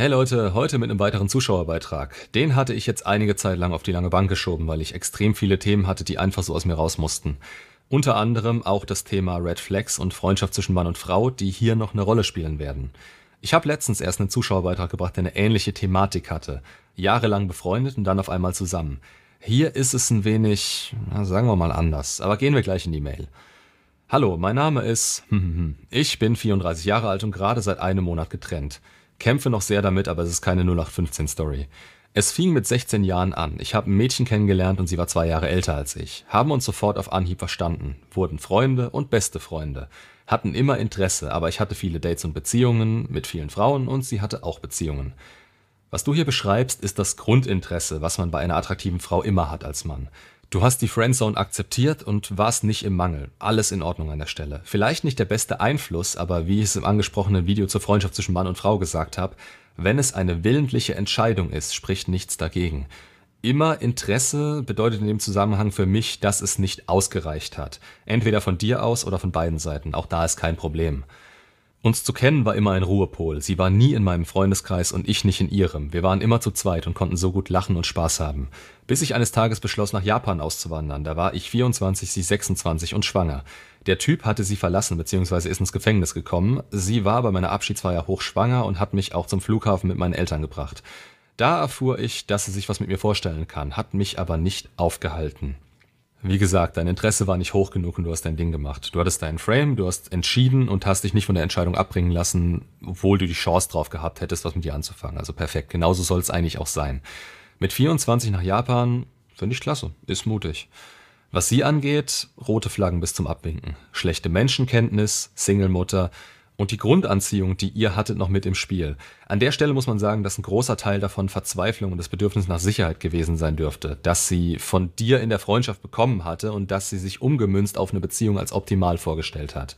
Hey Leute, heute mit einem weiteren Zuschauerbeitrag. Den hatte ich jetzt einige Zeit lang auf die lange Bank geschoben, weil ich extrem viele Themen hatte, die einfach so aus mir raus mussten. Unter anderem auch das Thema Red Flags und Freundschaft zwischen Mann und Frau, die hier noch eine Rolle spielen werden. Ich habe letztens erst einen Zuschauerbeitrag gebracht, der eine ähnliche Thematik hatte. Jahrelang befreundet und dann auf einmal zusammen. Hier ist es ein wenig, sagen wir mal anders, aber gehen wir gleich in die Mail. Hallo, mein Name ist. Ich bin 34 Jahre alt und gerade seit einem Monat getrennt. Kämpfe noch sehr damit, aber es ist keine 0815-Story. Es fing mit 16 Jahren an. Ich habe ein Mädchen kennengelernt und sie war zwei Jahre älter als ich. Haben uns sofort auf Anhieb verstanden, wurden Freunde und beste Freunde. Hatten immer Interesse, aber ich hatte viele Dates und Beziehungen mit vielen Frauen und sie hatte auch Beziehungen. Was du hier beschreibst, ist das Grundinteresse, was man bei einer attraktiven Frau immer hat als Mann. Du hast die Friendzone akzeptiert und warst nicht im Mangel. Alles in Ordnung an der Stelle. Vielleicht nicht der beste Einfluss, aber wie ich es im angesprochenen Video zur Freundschaft zwischen Mann und Frau gesagt habe, wenn es eine willentliche Entscheidung ist, spricht nichts dagegen. Immer Interesse bedeutet in dem Zusammenhang für mich, dass es nicht ausgereicht hat. Entweder von dir aus oder von beiden Seiten. Auch da ist kein Problem. Uns zu kennen war immer ein Ruhepol. Sie war nie in meinem Freundeskreis und ich nicht in ihrem. Wir waren immer zu zweit und konnten so gut lachen und Spaß haben. Bis ich eines Tages beschloss, nach Japan auszuwandern. Da war ich 24, sie 26 und schwanger. Der Typ hatte sie verlassen bzw. ist ins Gefängnis gekommen. Sie war bei meiner Abschiedsfeier hochschwanger und hat mich auch zum Flughafen mit meinen Eltern gebracht. Da erfuhr ich, dass sie sich was mit mir vorstellen kann, hat mich aber nicht aufgehalten. Wie gesagt, dein Interesse war nicht hoch genug und du hast dein Ding gemacht. Du hattest deinen Frame, du hast entschieden und hast dich nicht von der Entscheidung abbringen lassen, obwohl du die Chance drauf gehabt hättest, was mit dir anzufangen. Also perfekt, genauso soll es eigentlich auch sein. Mit 24 nach Japan, finde ich klasse, ist mutig. Was sie angeht, rote Flaggen bis zum Abwinken. Schlechte Menschenkenntnis, Single-Mutter, und die Grundanziehung, die ihr hattet, noch mit im Spiel. An der Stelle muss man sagen, dass ein großer Teil davon Verzweiflung und das Bedürfnis nach Sicherheit gewesen sein dürfte, dass sie von dir in der Freundschaft bekommen hatte und dass sie sich umgemünzt auf eine Beziehung als optimal vorgestellt hat.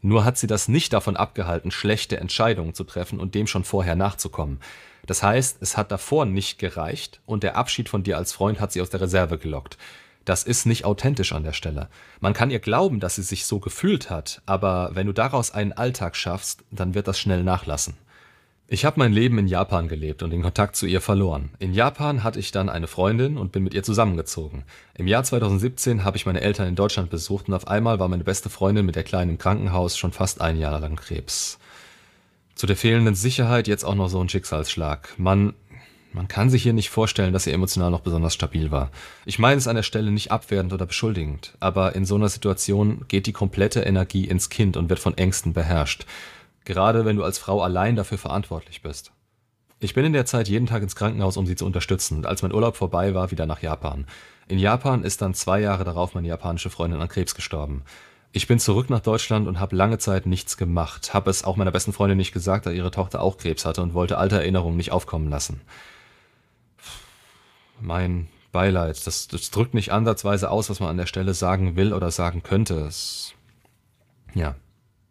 Nur hat sie das nicht davon abgehalten, schlechte Entscheidungen zu treffen und dem schon vorher nachzukommen. Das heißt, es hat davor nicht gereicht und der Abschied von dir als Freund hat sie aus der Reserve gelockt. Das ist nicht authentisch an der Stelle. Man kann ihr glauben, dass sie sich so gefühlt hat, aber wenn du daraus einen Alltag schaffst, dann wird das schnell nachlassen. Ich habe mein Leben in Japan gelebt und den Kontakt zu ihr verloren. In Japan hatte ich dann eine Freundin und bin mit ihr zusammengezogen. Im Jahr 2017 habe ich meine Eltern in Deutschland besucht und auf einmal war meine beste Freundin mit der Kleinen im Krankenhaus schon fast ein Jahr lang Krebs. Zu der fehlenden Sicherheit jetzt auch noch so ein Schicksalsschlag. Man man kann sich hier nicht vorstellen, dass sie emotional noch besonders stabil war. Ich meine es an der Stelle nicht abwertend oder beschuldigend, aber in so einer Situation geht die komplette Energie ins Kind und wird von Ängsten beherrscht. Gerade wenn du als Frau allein dafür verantwortlich bist. Ich bin in der Zeit jeden Tag ins Krankenhaus, um sie zu unterstützen und als mein Urlaub vorbei war, wieder nach Japan. In Japan ist dann zwei Jahre darauf meine japanische Freundin an Krebs gestorben. Ich bin zurück nach Deutschland und habe lange Zeit nichts gemacht, habe es auch meiner besten Freundin nicht gesagt, da ihre Tochter auch Krebs hatte und wollte alte Erinnerungen nicht aufkommen lassen mein Beileid. Das, das drückt nicht ansatzweise aus, was man an der Stelle sagen will oder sagen könnte. Es, ja,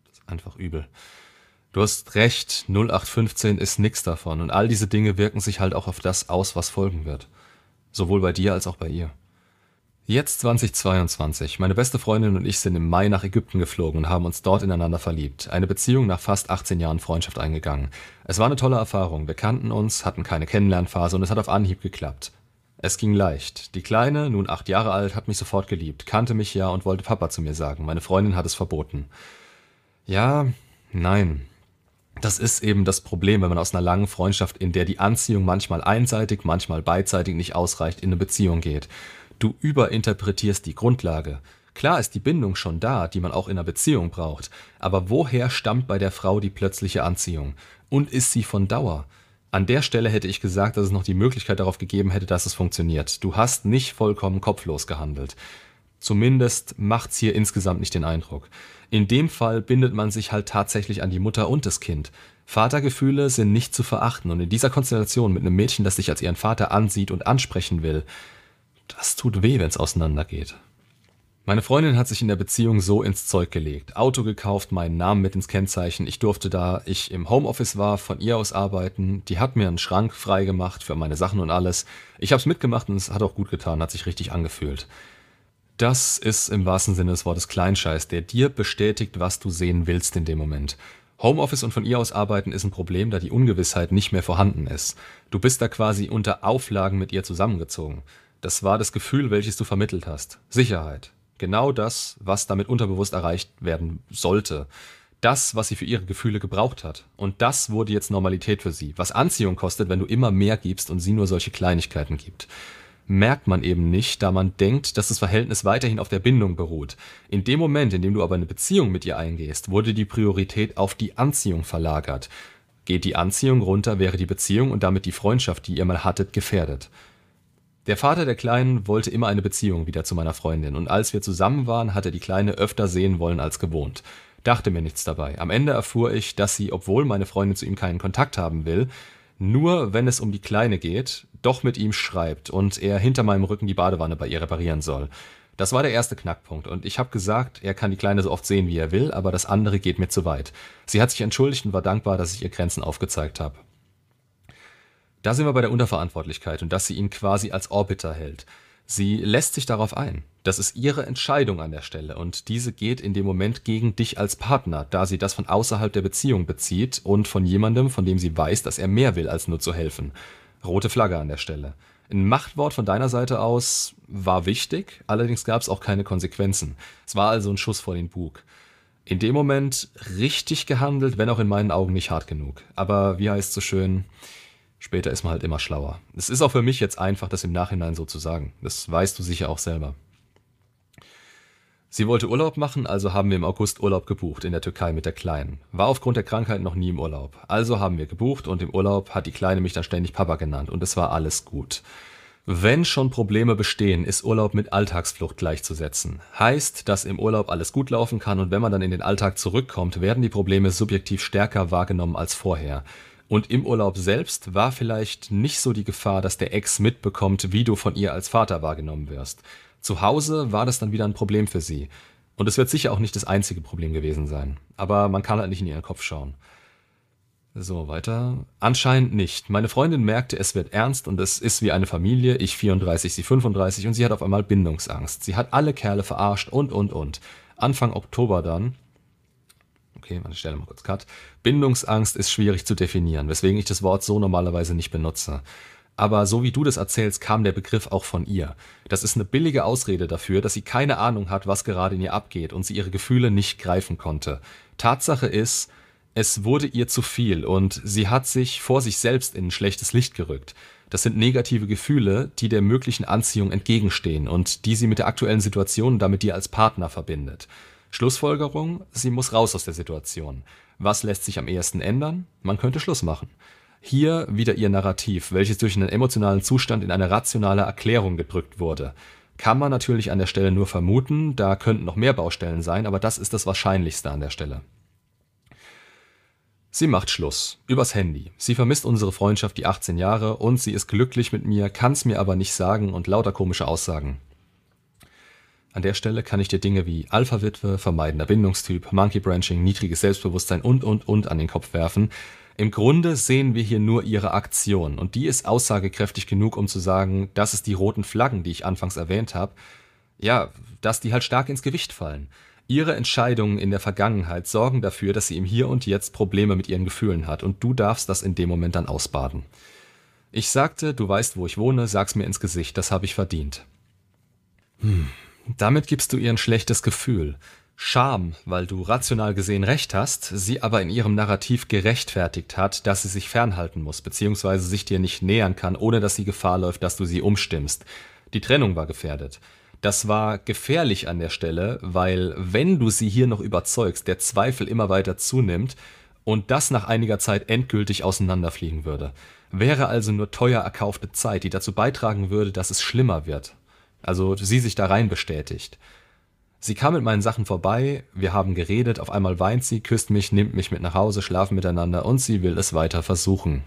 das ist einfach übel. Du hast recht, 0815 ist nix davon und all diese Dinge wirken sich halt auch auf das aus, was folgen wird. Sowohl bei dir als auch bei ihr. Jetzt 2022. Meine beste Freundin und ich sind im Mai nach Ägypten geflogen und haben uns dort ineinander verliebt. Eine Beziehung nach fast 18 Jahren Freundschaft eingegangen. Es war eine tolle Erfahrung. Wir kannten uns, hatten keine Kennenlernphase und es hat auf Anhieb geklappt. Es ging leicht. Die Kleine, nun acht Jahre alt, hat mich sofort geliebt, kannte mich ja und wollte Papa zu mir sagen. Meine Freundin hat es verboten. Ja, nein. Das ist eben das Problem, wenn man aus einer langen Freundschaft, in der die Anziehung manchmal einseitig, manchmal beidseitig nicht ausreicht, in eine Beziehung geht. Du überinterpretierst die Grundlage. Klar ist die Bindung schon da, die man auch in einer Beziehung braucht, aber woher stammt bei der Frau die plötzliche Anziehung? Und ist sie von Dauer? An der Stelle hätte ich gesagt, dass es noch die Möglichkeit darauf gegeben hätte, dass es funktioniert. Du hast nicht vollkommen kopflos gehandelt. Zumindest macht's hier insgesamt nicht den Eindruck. In dem Fall bindet man sich halt tatsächlich an die Mutter und das Kind. Vatergefühle sind nicht zu verachten und in dieser Konstellation mit einem Mädchen, das dich als ihren Vater ansieht und ansprechen will, das tut weh, wenn's auseinandergeht. Meine Freundin hat sich in der Beziehung so ins Zeug gelegt. Auto gekauft, meinen Namen mit ins Kennzeichen. Ich durfte da ich im Homeoffice war, von ihr aus arbeiten. Die hat mir einen Schrank frei gemacht für meine Sachen und alles. Ich hab's mitgemacht und es hat auch gut getan, hat sich richtig angefühlt. Das ist im wahrsten Sinne des Wortes Kleinscheiß, der dir bestätigt, was du sehen willst in dem Moment. Homeoffice und von ihr aus arbeiten ist ein Problem, da die Ungewissheit nicht mehr vorhanden ist. Du bist da quasi unter Auflagen mit ihr zusammengezogen. Das war das Gefühl, welches du vermittelt hast. Sicherheit. Genau das, was damit unterbewusst erreicht werden sollte. Das, was sie für ihre Gefühle gebraucht hat. Und das wurde jetzt Normalität für sie. Was Anziehung kostet, wenn du immer mehr gibst und sie nur solche Kleinigkeiten gibt merkt man eben nicht, da man denkt, dass das Verhältnis weiterhin auf der Bindung beruht. In dem Moment, in dem du aber eine Beziehung mit ihr eingehst, wurde die Priorität auf die Anziehung verlagert. Geht die Anziehung runter, wäre die Beziehung und damit die Freundschaft, die ihr mal hattet, gefährdet. Der Vater der Kleinen wollte immer eine Beziehung wieder zu meiner Freundin, und als wir zusammen waren, hat er die Kleine öfter sehen wollen als gewohnt. Dachte mir nichts dabei. Am Ende erfuhr ich, dass sie, obwohl meine Freundin zu ihm keinen Kontakt haben will, nur wenn es um die Kleine geht, doch mit ihm schreibt und er hinter meinem Rücken die Badewanne bei ihr reparieren soll. Das war der erste Knackpunkt und ich habe gesagt, er kann die Kleine so oft sehen, wie er will, aber das andere geht mir zu weit. Sie hat sich entschuldigt und war dankbar, dass ich ihr Grenzen aufgezeigt habe. Da sind wir bei der Unterverantwortlichkeit und dass sie ihn quasi als Orbiter hält. Sie lässt sich darauf ein. Das ist ihre Entscheidung an der Stelle und diese geht in dem Moment gegen dich als Partner, da sie das von außerhalb der Beziehung bezieht und von jemandem, von dem sie weiß, dass er mehr will, als nur zu helfen. Rote Flagge an der Stelle. Ein Machtwort von deiner Seite aus war wichtig, allerdings gab es auch keine Konsequenzen. Es war also ein Schuss vor den Bug. In dem Moment richtig gehandelt, wenn auch in meinen Augen nicht hart genug. Aber wie heißt so schön, später ist man halt immer schlauer. Es ist auch für mich jetzt einfach, das im Nachhinein so zu sagen. Das weißt du sicher auch selber. Sie wollte Urlaub machen, also haben wir im August Urlaub gebucht in der Türkei mit der Kleinen. War aufgrund der Krankheit noch nie im Urlaub. Also haben wir gebucht und im Urlaub hat die Kleine mich dann ständig Papa genannt und es war alles gut. Wenn schon Probleme bestehen, ist Urlaub mit Alltagsflucht gleichzusetzen. Heißt, dass im Urlaub alles gut laufen kann und wenn man dann in den Alltag zurückkommt, werden die Probleme subjektiv stärker wahrgenommen als vorher. Und im Urlaub selbst war vielleicht nicht so die Gefahr, dass der Ex mitbekommt, wie du von ihr als Vater wahrgenommen wirst. Zu Hause war das dann wieder ein Problem für sie. Und es wird sicher auch nicht das einzige Problem gewesen sein. Aber man kann halt nicht in ihren Kopf schauen. So, weiter. Anscheinend nicht. Meine Freundin merkte, es wird ernst und es ist wie eine Familie. Ich 34, sie 35 und sie hat auf einmal Bindungsangst. Sie hat alle Kerle verarscht und, und, und. Anfang Oktober dann. Okay, ich stelle mal kurz Cut. Bindungsangst ist schwierig zu definieren, weswegen ich das Wort so normalerweise nicht benutze. Aber so wie du das erzählst, kam der Begriff auch von ihr. Das ist eine billige Ausrede dafür, dass sie keine Ahnung hat, was gerade in ihr abgeht und sie ihre Gefühle nicht greifen konnte. Tatsache ist, es wurde ihr zu viel und sie hat sich vor sich selbst in ein schlechtes Licht gerückt. Das sind negative Gefühle, die der möglichen Anziehung entgegenstehen und die sie mit der aktuellen Situation damit dir als Partner verbindet. Schlussfolgerung, sie muss raus aus der Situation. Was lässt sich am ehesten ändern? Man könnte Schluss machen. Hier wieder ihr Narrativ, welches durch einen emotionalen Zustand in eine rationale Erklärung gedrückt wurde. Kann man natürlich an der Stelle nur vermuten, da könnten noch mehr Baustellen sein, aber das ist das Wahrscheinlichste an der Stelle. Sie macht Schluss. Übers Handy. Sie vermisst unsere Freundschaft die 18 Jahre und sie ist glücklich mit mir, kann's mir aber nicht sagen und lauter komische Aussagen. An der Stelle kann ich dir Dinge wie Alpha-Witwe, vermeidender Bindungstyp, Monkey Branching, niedriges Selbstbewusstsein und und und an den Kopf werfen, im Grunde sehen wir hier nur ihre Aktion und die ist aussagekräftig genug, um zu sagen, dass es die roten Flaggen, die ich anfangs erwähnt habe, ja, dass die halt stark ins Gewicht fallen. Ihre Entscheidungen in der Vergangenheit sorgen dafür, dass sie im Hier und Jetzt Probleme mit ihren Gefühlen hat und du darfst das in dem Moment dann ausbaden. Ich sagte, du weißt, wo ich wohne, sag's mir ins Gesicht, das habe ich verdient. Hm. Damit gibst du ihr ein schlechtes Gefühl. Scham, weil du rational gesehen recht hast, sie aber in ihrem Narrativ gerechtfertigt hat, dass sie sich fernhalten muss, beziehungsweise sich dir nicht nähern kann, ohne dass sie Gefahr läuft, dass du sie umstimmst. Die Trennung war gefährdet. Das war gefährlich an der Stelle, weil wenn du sie hier noch überzeugst, der Zweifel immer weiter zunimmt und das nach einiger Zeit endgültig auseinanderfliegen würde. Wäre also nur teuer erkaufte Zeit, die dazu beitragen würde, dass es schlimmer wird. Also sie sich da rein bestätigt. Sie kam mit meinen Sachen vorbei, wir haben geredet, auf einmal weint sie, küsst mich, nimmt mich mit nach Hause, schlafen miteinander und sie will es weiter versuchen.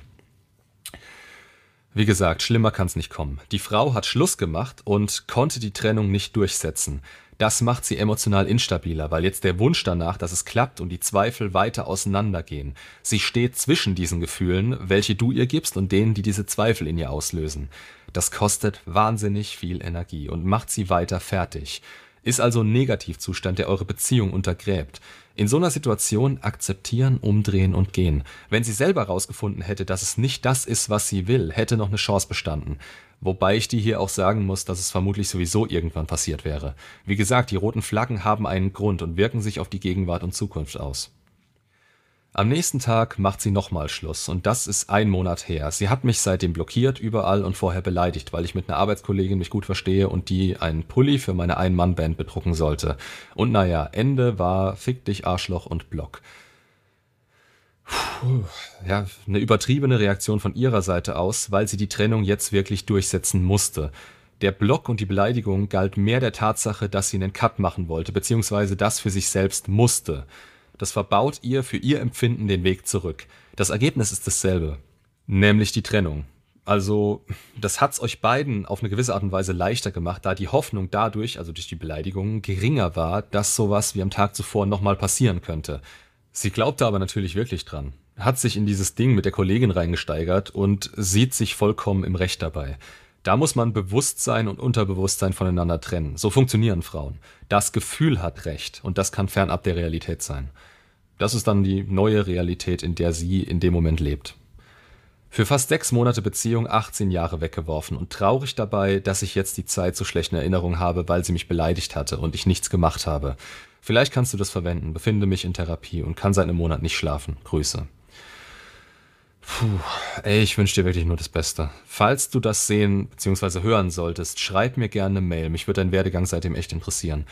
Wie gesagt, schlimmer kann's nicht kommen. Die Frau hat Schluss gemacht und konnte die Trennung nicht durchsetzen. Das macht sie emotional instabiler, weil jetzt der Wunsch danach, dass es klappt und die Zweifel weiter auseinandergehen. Sie steht zwischen diesen Gefühlen, welche du ihr gibst und denen, die diese Zweifel in ihr auslösen. Das kostet wahnsinnig viel Energie und macht sie weiter fertig. Ist also ein Negativzustand, der eure Beziehung untergräbt. In so einer Situation akzeptieren, umdrehen und gehen. Wenn sie selber herausgefunden hätte, dass es nicht das ist, was sie will, hätte noch eine Chance bestanden. Wobei ich dir hier auch sagen muss, dass es vermutlich sowieso irgendwann passiert wäre. Wie gesagt, die roten Flaggen haben einen Grund und wirken sich auf die Gegenwart und Zukunft aus. Am nächsten Tag macht sie nochmal Schluss und das ist ein Monat her. Sie hat mich seitdem blockiert überall und vorher beleidigt, weil ich mit einer Arbeitskollegin mich gut verstehe und die einen Pulli für meine Ein-Mann-Band bedrucken sollte. Und naja, Ende war Fick dich Arschloch und Block. Puh, ja, eine übertriebene Reaktion von ihrer Seite aus, weil sie die Trennung jetzt wirklich durchsetzen musste. Der Block und die Beleidigung galt mehr der Tatsache, dass sie einen Cut machen wollte, beziehungsweise das für sich selbst musste. Das verbaut ihr für ihr Empfinden den Weg zurück. Das Ergebnis ist dasselbe, nämlich die Trennung. Also, das hat's euch beiden auf eine gewisse Art und Weise leichter gemacht, da die Hoffnung dadurch, also durch die Beleidigung, geringer war, dass sowas wie am Tag zuvor nochmal passieren könnte. Sie glaubte aber natürlich wirklich dran, hat sich in dieses Ding mit der Kollegin reingesteigert und sieht sich vollkommen im Recht dabei. Da muss man Bewusstsein und Unterbewusstsein voneinander trennen. So funktionieren Frauen. Das Gefühl hat Recht und das kann fernab der Realität sein. Das ist dann die neue Realität, in der sie in dem Moment lebt. Für fast sechs Monate Beziehung 18 Jahre weggeworfen und traurig dabei, dass ich jetzt die Zeit so schlechten Erinnerungen habe, weil sie mich beleidigt hatte und ich nichts gemacht habe. Vielleicht kannst du das verwenden, befinde mich in Therapie und kann seit einem Monat nicht schlafen. Grüße. Puh, ey, ich wünsche dir wirklich nur das Beste. Falls du das sehen bzw. hören solltest, schreib mir gerne eine Mail. Mich würde dein Werdegang seitdem echt interessieren.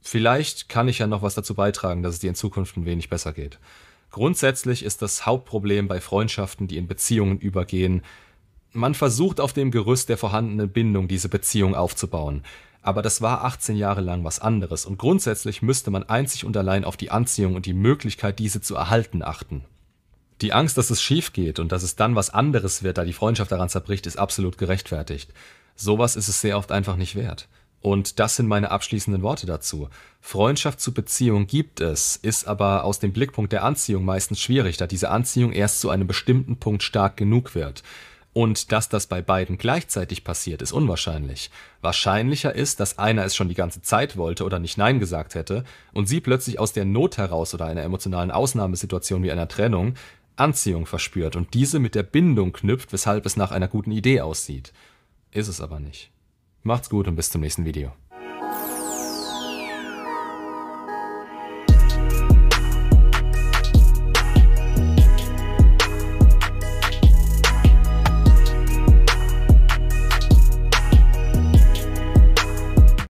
Vielleicht kann ich ja noch was dazu beitragen, dass es dir in Zukunft ein wenig besser geht. Grundsätzlich ist das Hauptproblem bei Freundschaften, die in Beziehungen übergehen, man versucht auf dem Gerüst der vorhandenen Bindung diese Beziehung aufzubauen. Aber das war 18 Jahre lang was anderes und grundsätzlich müsste man einzig und allein auf die Anziehung und die Möglichkeit, diese zu erhalten, achten. Die Angst, dass es schief geht und dass es dann was anderes wird, da die Freundschaft daran zerbricht, ist absolut gerechtfertigt. Sowas ist es sehr oft einfach nicht wert. Und das sind meine abschließenden Worte dazu. Freundschaft zu Beziehung gibt es, ist aber aus dem Blickpunkt der Anziehung meistens schwierig, da diese Anziehung erst zu einem bestimmten Punkt stark genug wird. Und dass das bei beiden gleichzeitig passiert, ist unwahrscheinlich. Wahrscheinlicher ist, dass einer es schon die ganze Zeit wollte oder nicht Nein gesagt hätte und sie plötzlich aus der Not heraus oder einer emotionalen Ausnahmesituation wie einer Trennung Anziehung verspürt und diese mit der Bindung knüpft, weshalb es nach einer guten Idee aussieht. Ist es aber nicht. Macht's gut und bis zum nächsten Video.